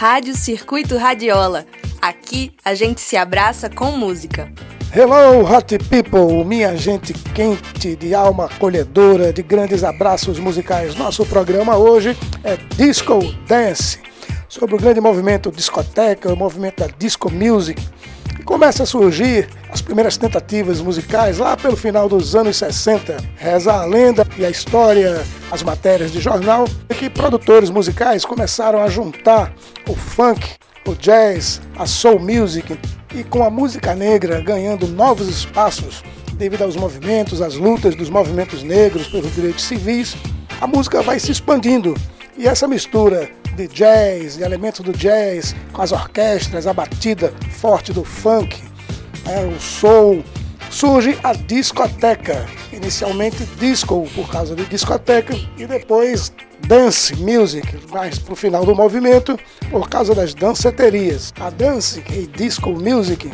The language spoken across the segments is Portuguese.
Rádio Circuito Radiola. Aqui a gente se abraça com música. Hello, hot people, minha gente quente, de alma acolhedora, de grandes abraços musicais. Nosso programa hoje é Disco Dance, sobre o grande movimento discoteca, o movimento da disco music começa a surgir as primeiras tentativas musicais lá pelo final dos anos 60. Reza a lenda e a história, as matérias de jornal, que produtores musicais começaram a juntar o funk, o jazz, a soul music e com a música negra ganhando novos espaços devido aos movimentos, às lutas dos movimentos negros pelos direitos civis, a música vai se expandindo e essa mistura de jazz, de elementos do jazz, com as orquestras, a batida forte do funk, é, o soul, surge a discoteca. Inicialmente disco por causa de discoteca e depois dance music, mais para o final do movimento por causa das danceterias. A dance e disco music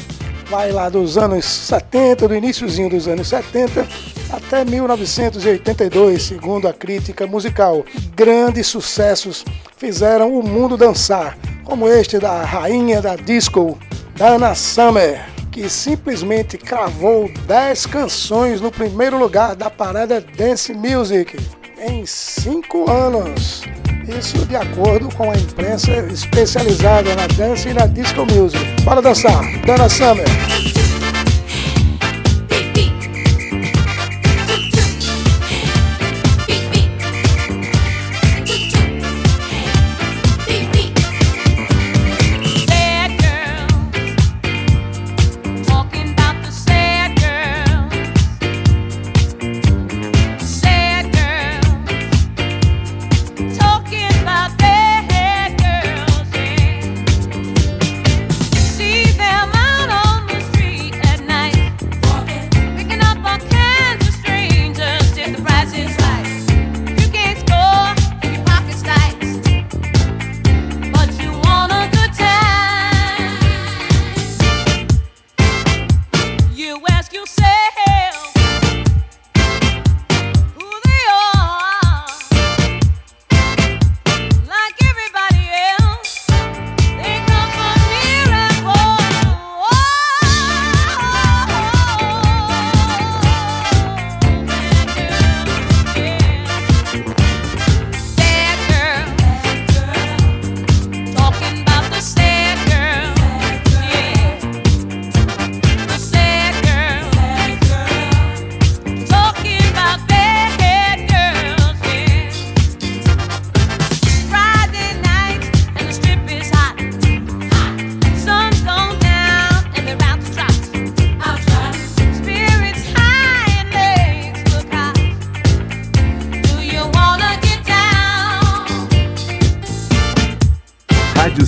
vai lá dos anos 70, do iníciozinho dos anos 70 até 1982, segundo a crítica musical. Grandes sucessos fizeram o mundo dançar, como este da rainha da disco, Dana Summer, que simplesmente cravou 10 canções no primeiro lugar da parada Dance Music em 5 anos. Isso de acordo com a imprensa especializada na dance e na disco music. Bora dançar, Dana Summer.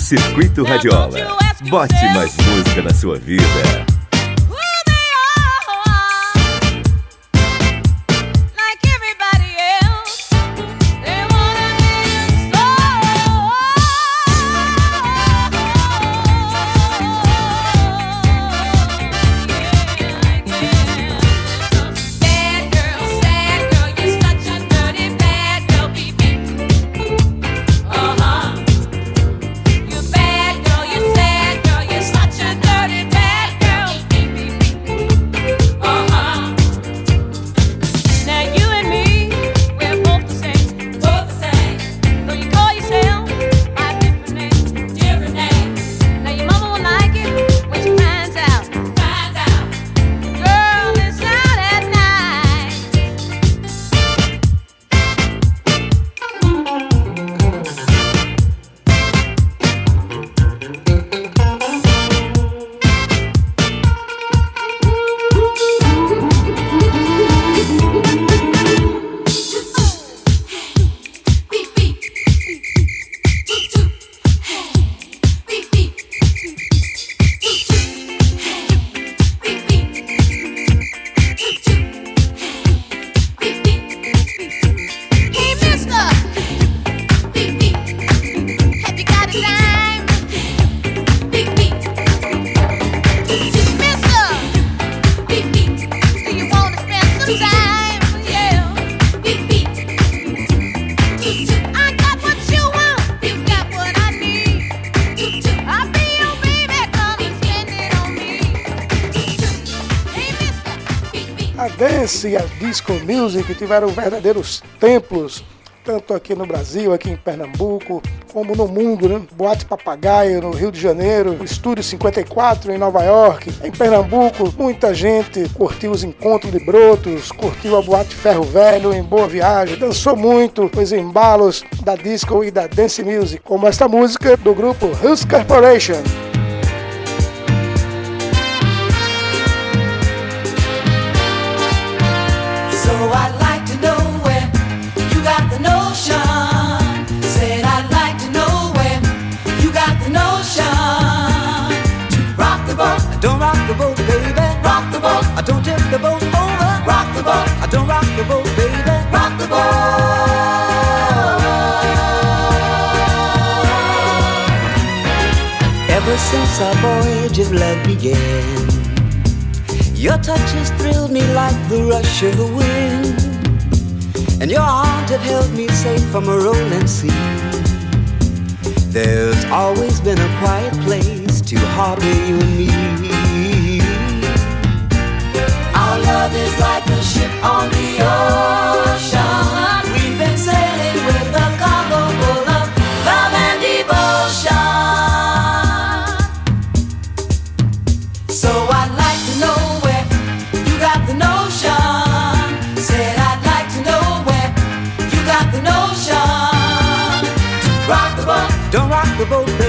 Circuito Radiola. Bote mais música na sua vida. Dance e a disco music tiveram verdadeiros templos tanto aqui no Brasil, aqui em Pernambuco, como no mundo, né? Boate Papagaio no Rio de Janeiro, Estúdio 54 em Nova York, em Pernambuco, muita gente curtiu os encontros de brotos, curtiu a Boate Ferro Velho em Boa Viagem, dançou muito os embalos da disco e da dance music, como esta música do grupo Hills Corporation. Since our voyage of love began. Your touch has thrilled me like the rush of the wind, and your arms have held me safe from a rolling sea. There's always been a quiet place to harbor you and me. is like a ship on the ocean. We've been sailing with a cargo full of love and devotion. So I'd like to know where you got the notion. Said I'd like to know where you got the notion. Rock the boat, don't rock the boat, baby.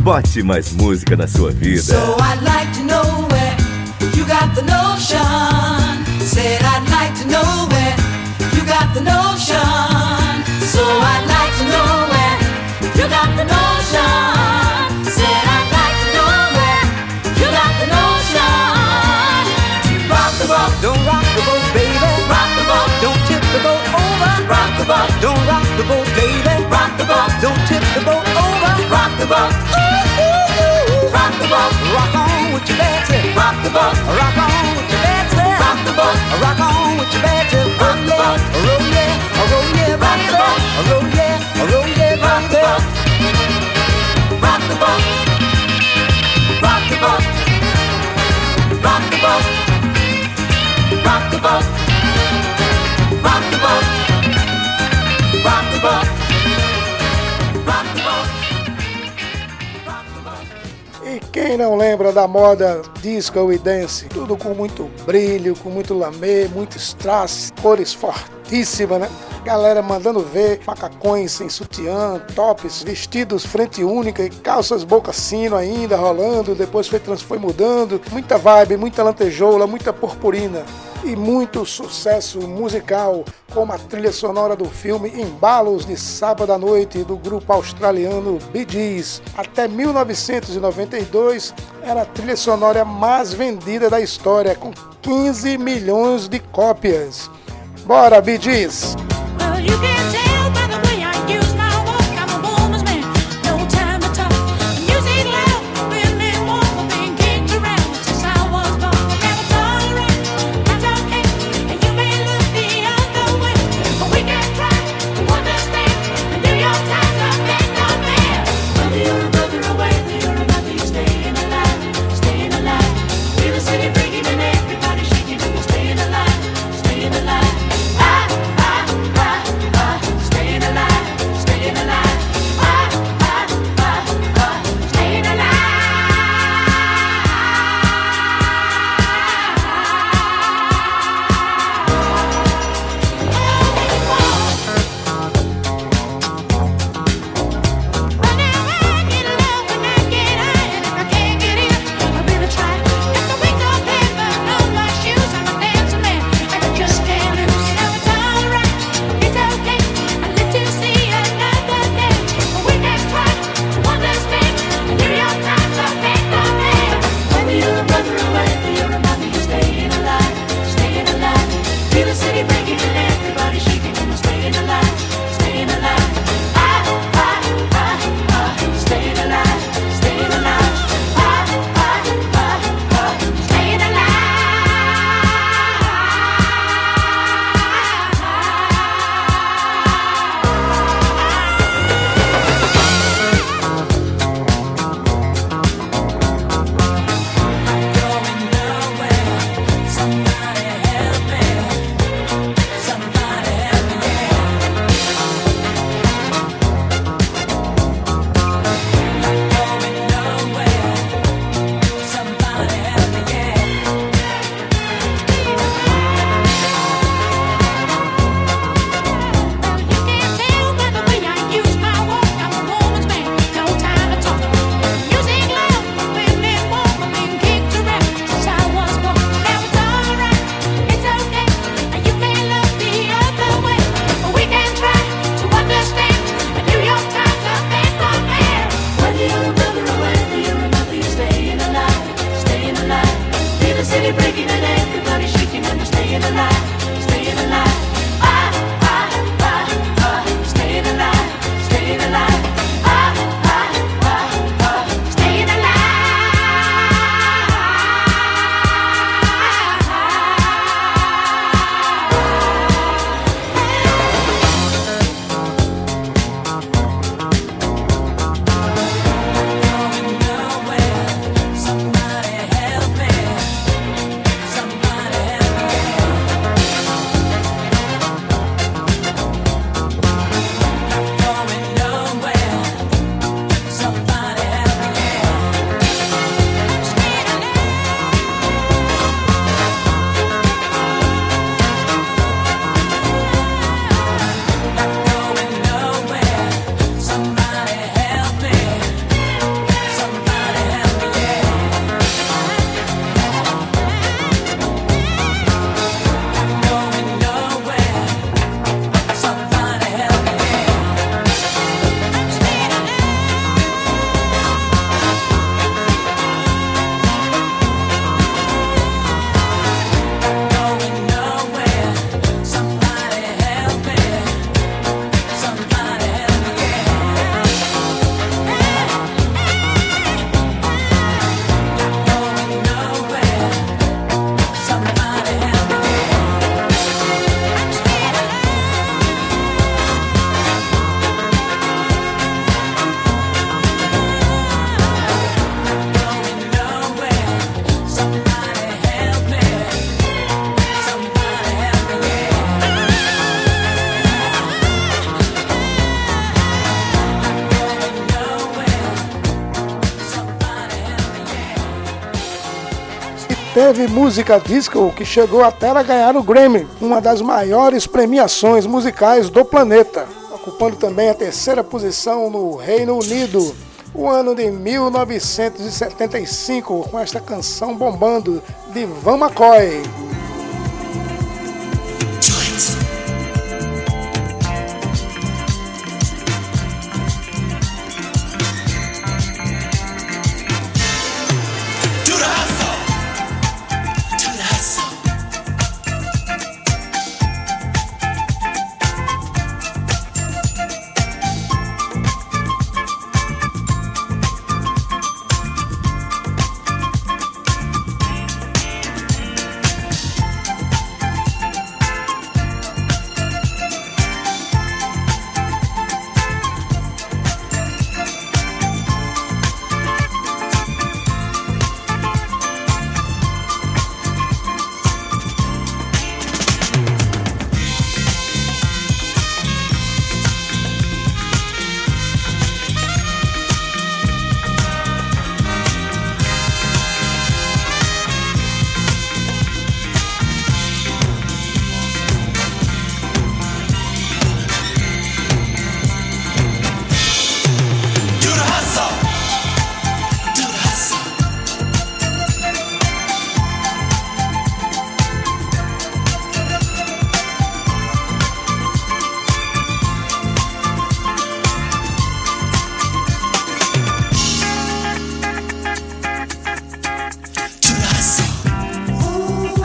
Bote mais música na sua vida. So I'd like to know where you got the notion. Said I'd like to know where you got the notion. So I'd like to know where you got the notion. Said I'd like to know where you got the notion the boat, don't rock the boat, baby. Rock the boat, don't tip the boat over. Rock the boat, don't rock the boat, baby. Rock the boat, don't tip the boat over. Rock the boat, the boat. Rock on with your bad tip. Rock the boat, rock on with your bad tip. Rock the boat, rock on with your bad tip. Rock the boat, roll yeah, roll yeah, rock the boat, roll yeah, roll yeah, rock the boat. Rock the boat, rock the boat, rock the boat. Rock the boat. Quem não lembra da moda disco e dance? Tudo com muito brilho, com muito lamê, muito strass, cores fortíssimas, né? Galera mandando ver macacões em sutiã, tops, vestidos frente única e calças boca sino ainda rolando, depois foi, foi mudando. Muita vibe, muita lantejoula, muita purpurina e muito sucesso musical, como a trilha sonora do filme Embalos de Sábado à Noite do grupo australiano Bee Gees. Até 1992 era a trilha sonora mais vendida da história, com 15 milhões de cópias. Bora, Bee Gees! Well, teve música disco que chegou até a ganhar o Grammy, uma das maiores premiações musicais do planeta, ocupando também a terceira posição no Reino Unido. O ano de 1975, com esta canção bombando de Van McCoy.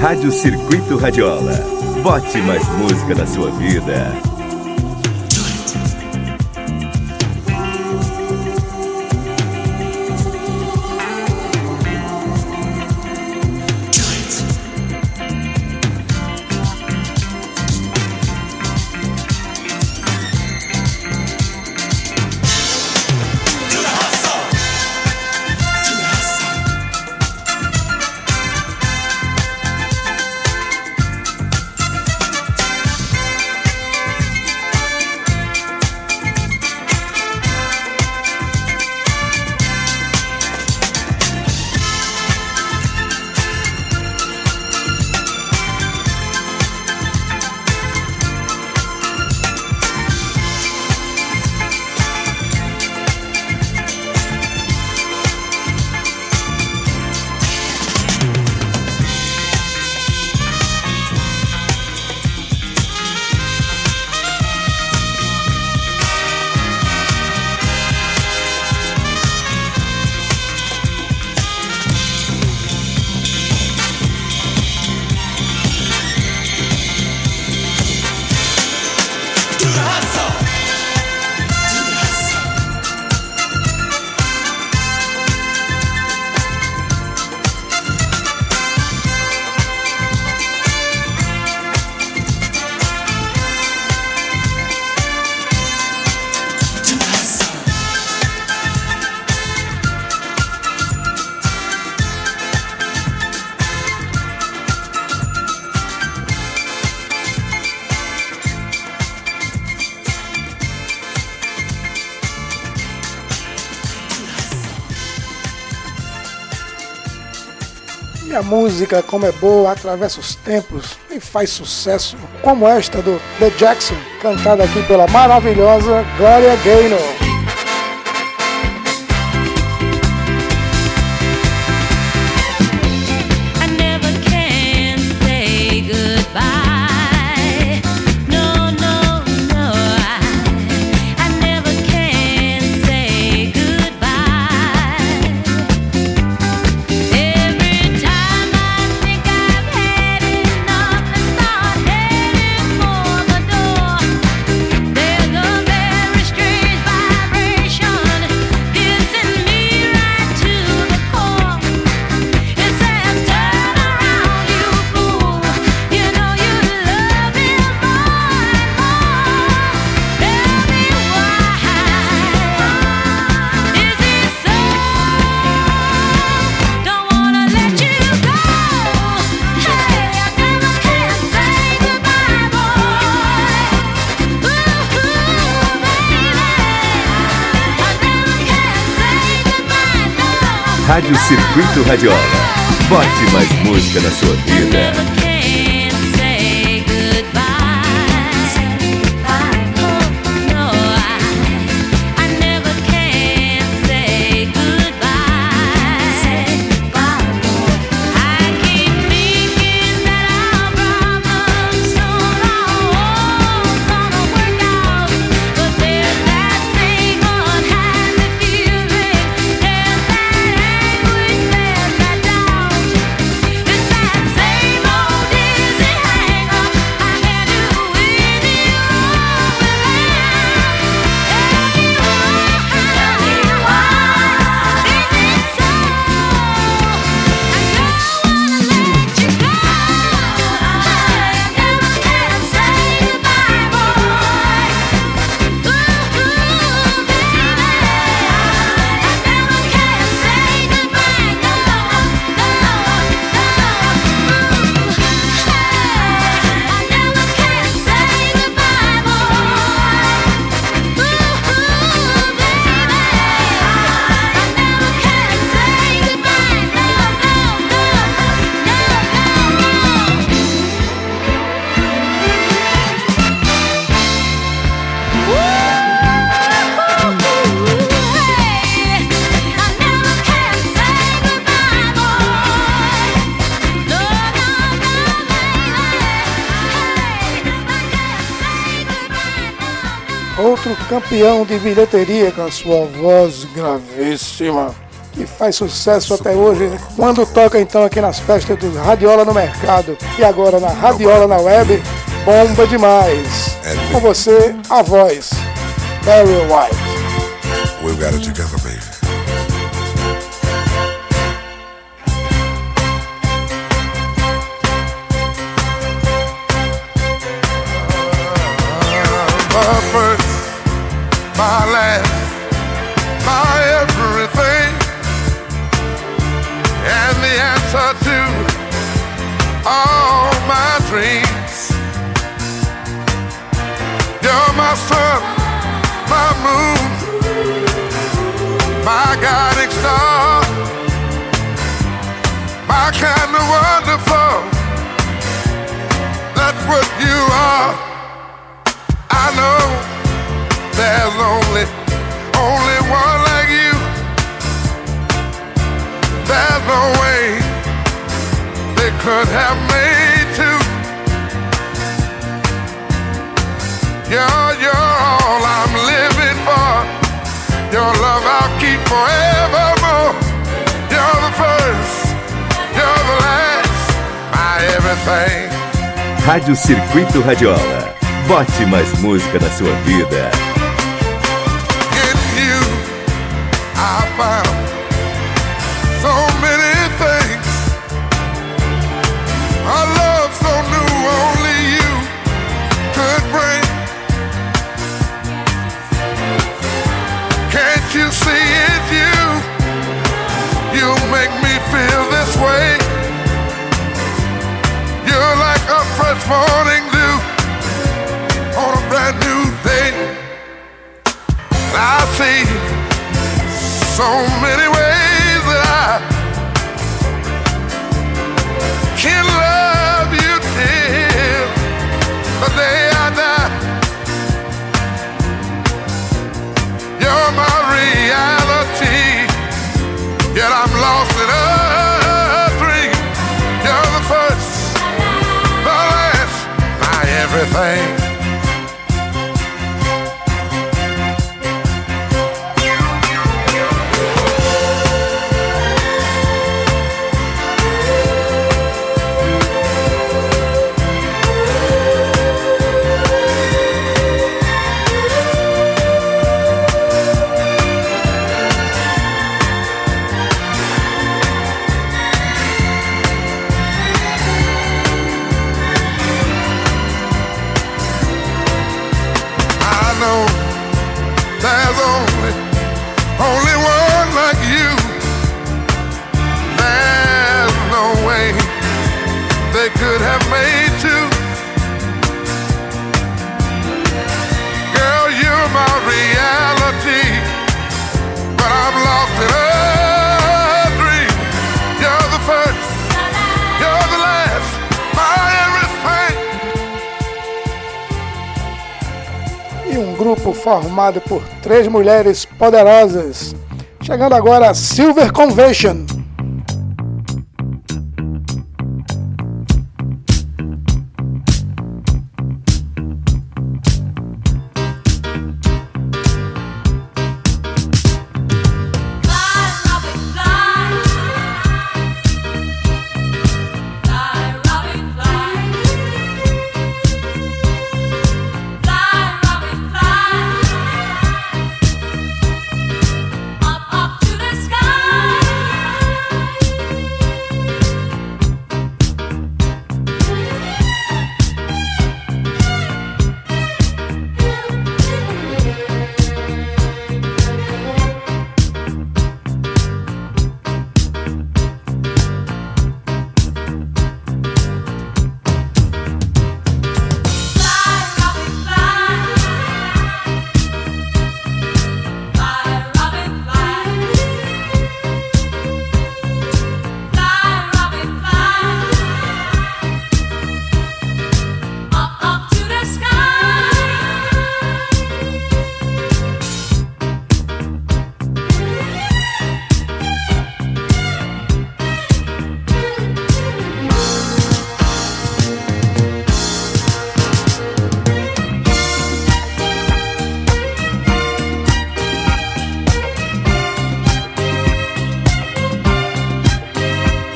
Rádio Circuito Radiola. Bote mais música na sua vida. A música, como é boa, atravessa os tempos e faz sucesso, como esta do The Jackson, cantada aqui pela maravilhosa Gloria Gaynor. Rádio Circuito Radiola. Bote mais música na sua vida. Campeão de bilheteria com a sua voz gravíssima, que faz sucesso até hoje, quando toca então aqui nas festas do Radiola no Mercado e agora na Radiola na Web, bomba demais. Com você, a voz, Barry White. We've got it together, baby. All my dreams. You're my sun, my moon, my guiding star, my kind of wonderful. That's what you are. I know there's only, only one like you. There's no way could have made two. You're, you're all I'm living for. Your love I'll keep forevermore. You're the first, you're the last, my everything. Rádio Circuito Radiola. Bote mais música na sua vida. found grupo formado por três mulheres poderosas. Chegando agora a Silver Convention.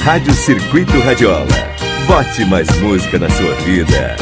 Rádio Circuito Radiola. Bote mais música na sua vida.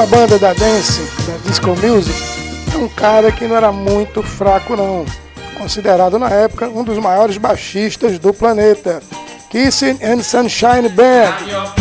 Uma banda da dance, da disco music, é um cara que não era muito fraco não, considerado na época um dos maiores baixistas do planeta, Kissing and Sunshine Band.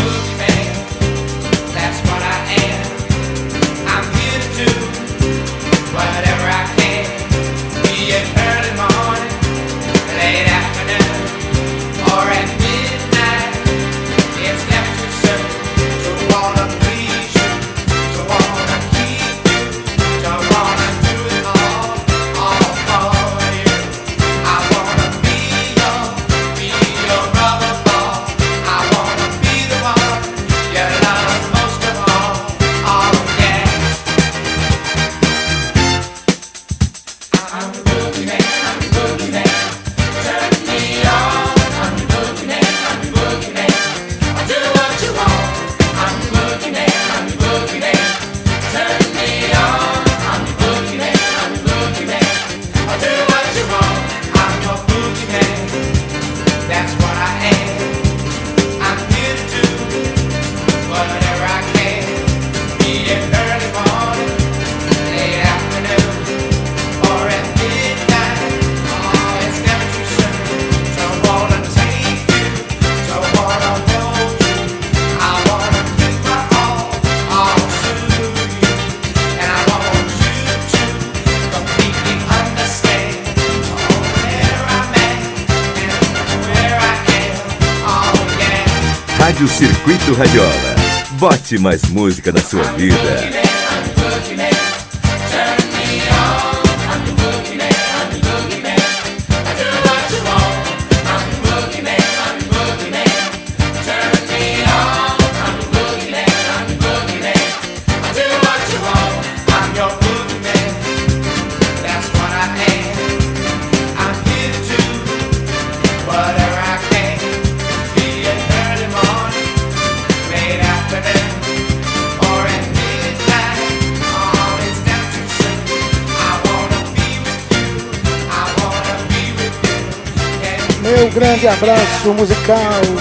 Rádio Circuito Radiola. Bote mais música na sua vida. Meu grande abraço musical,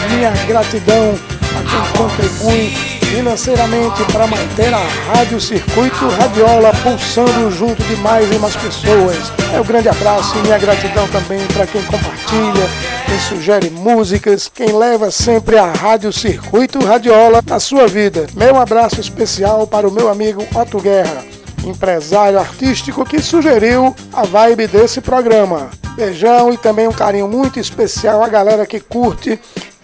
minha gratidão a quem contribui financeiramente para manter a Rádio Circuito Radiola pulsando junto de mais mais pessoas. É o grande abraço e minha gratidão também para quem compartilha, quem sugere músicas, quem leva sempre a Rádio Circuito Radiola na sua vida. Meu abraço especial para o meu amigo Otto Guerra, empresário artístico que sugeriu a vibe desse programa. Beijão e também um carinho muito especial à galera que curte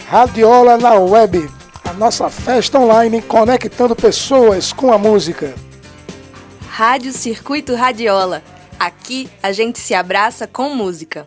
Radiola na Web, a nossa festa online conectando pessoas com a música. Rádio Circuito Radiola. Aqui a gente se abraça com música.